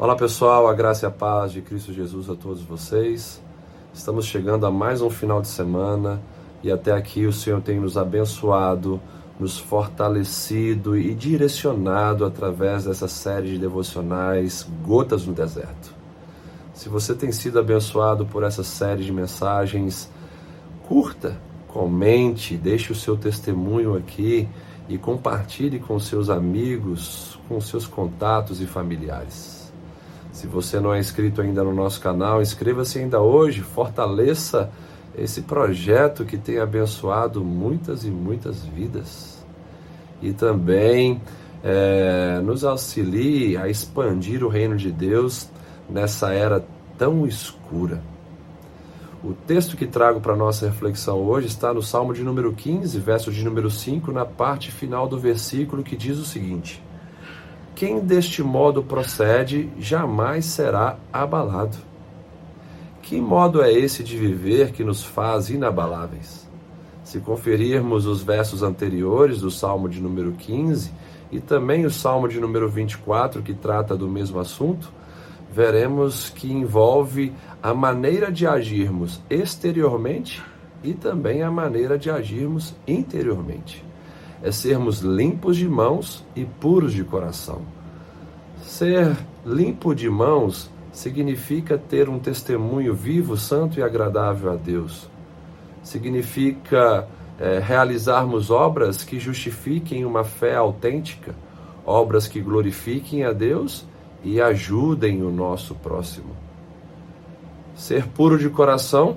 Olá pessoal, a graça e a paz de Cristo Jesus a todos vocês. Estamos chegando a mais um final de semana e até aqui o Senhor tem nos abençoado, nos fortalecido e direcionado através dessa série de devocionais Gotas no Deserto. Se você tem sido abençoado por essa série de mensagens, curta, comente, deixe o seu testemunho aqui e compartilhe com seus amigos, com seus contatos e familiares. Se você não é inscrito ainda no nosso canal, inscreva-se ainda hoje, fortaleça esse projeto que tem abençoado muitas e muitas vidas. E também é, nos auxilie a expandir o reino de Deus nessa era tão escura. O texto que trago para nossa reflexão hoje está no Salmo de número 15, verso de número 5, na parte final do versículo que diz o seguinte: quem deste modo procede jamais será abalado. Que modo é esse de viver que nos faz inabaláveis? Se conferirmos os versos anteriores do Salmo de número 15 e também o Salmo de número 24, que trata do mesmo assunto, veremos que envolve a maneira de agirmos exteriormente e também a maneira de agirmos interiormente é sermos limpos de mãos e puros de coração. Ser limpo de mãos significa ter um testemunho vivo, santo e agradável a Deus. Significa é, realizarmos obras que justifiquem uma fé autêntica, obras que glorifiquem a Deus e ajudem o nosso próximo. Ser puro de coração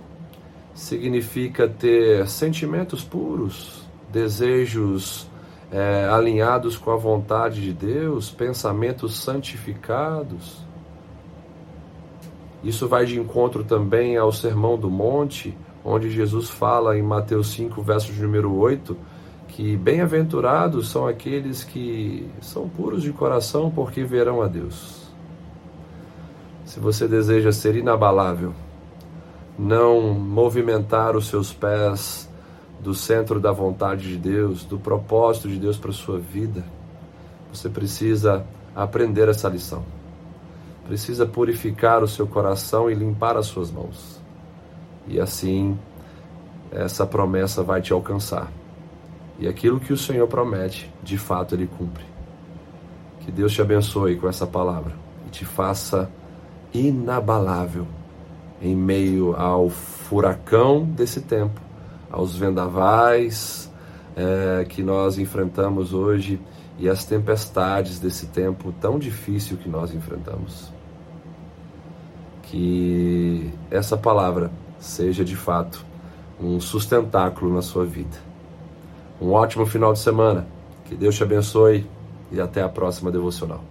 significa ter sentimentos puros, desejos é, alinhados com a vontade de Deus, pensamentos santificados. Isso vai de encontro também ao Sermão do Monte, onde Jesus fala em Mateus 5, verso de número 8, que bem-aventurados são aqueles que são puros de coração, porque verão a Deus. Se você deseja ser inabalável, não movimentar os seus pés do centro da vontade de Deus, do propósito de Deus para a sua vida, você precisa aprender essa lição. Precisa purificar o seu coração e limpar as suas mãos. E assim, essa promessa vai te alcançar. E aquilo que o Senhor promete, de fato ele cumpre. Que Deus te abençoe com essa palavra e te faça inabalável em meio ao furacão desse tempo aos vendavais é, que nós enfrentamos hoje e as tempestades desse tempo tão difícil que nós enfrentamos. Que essa palavra seja de fato um sustentáculo na sua vida. Um ótimo final de semana. Que Deus te abençoe e até a próxima devocional.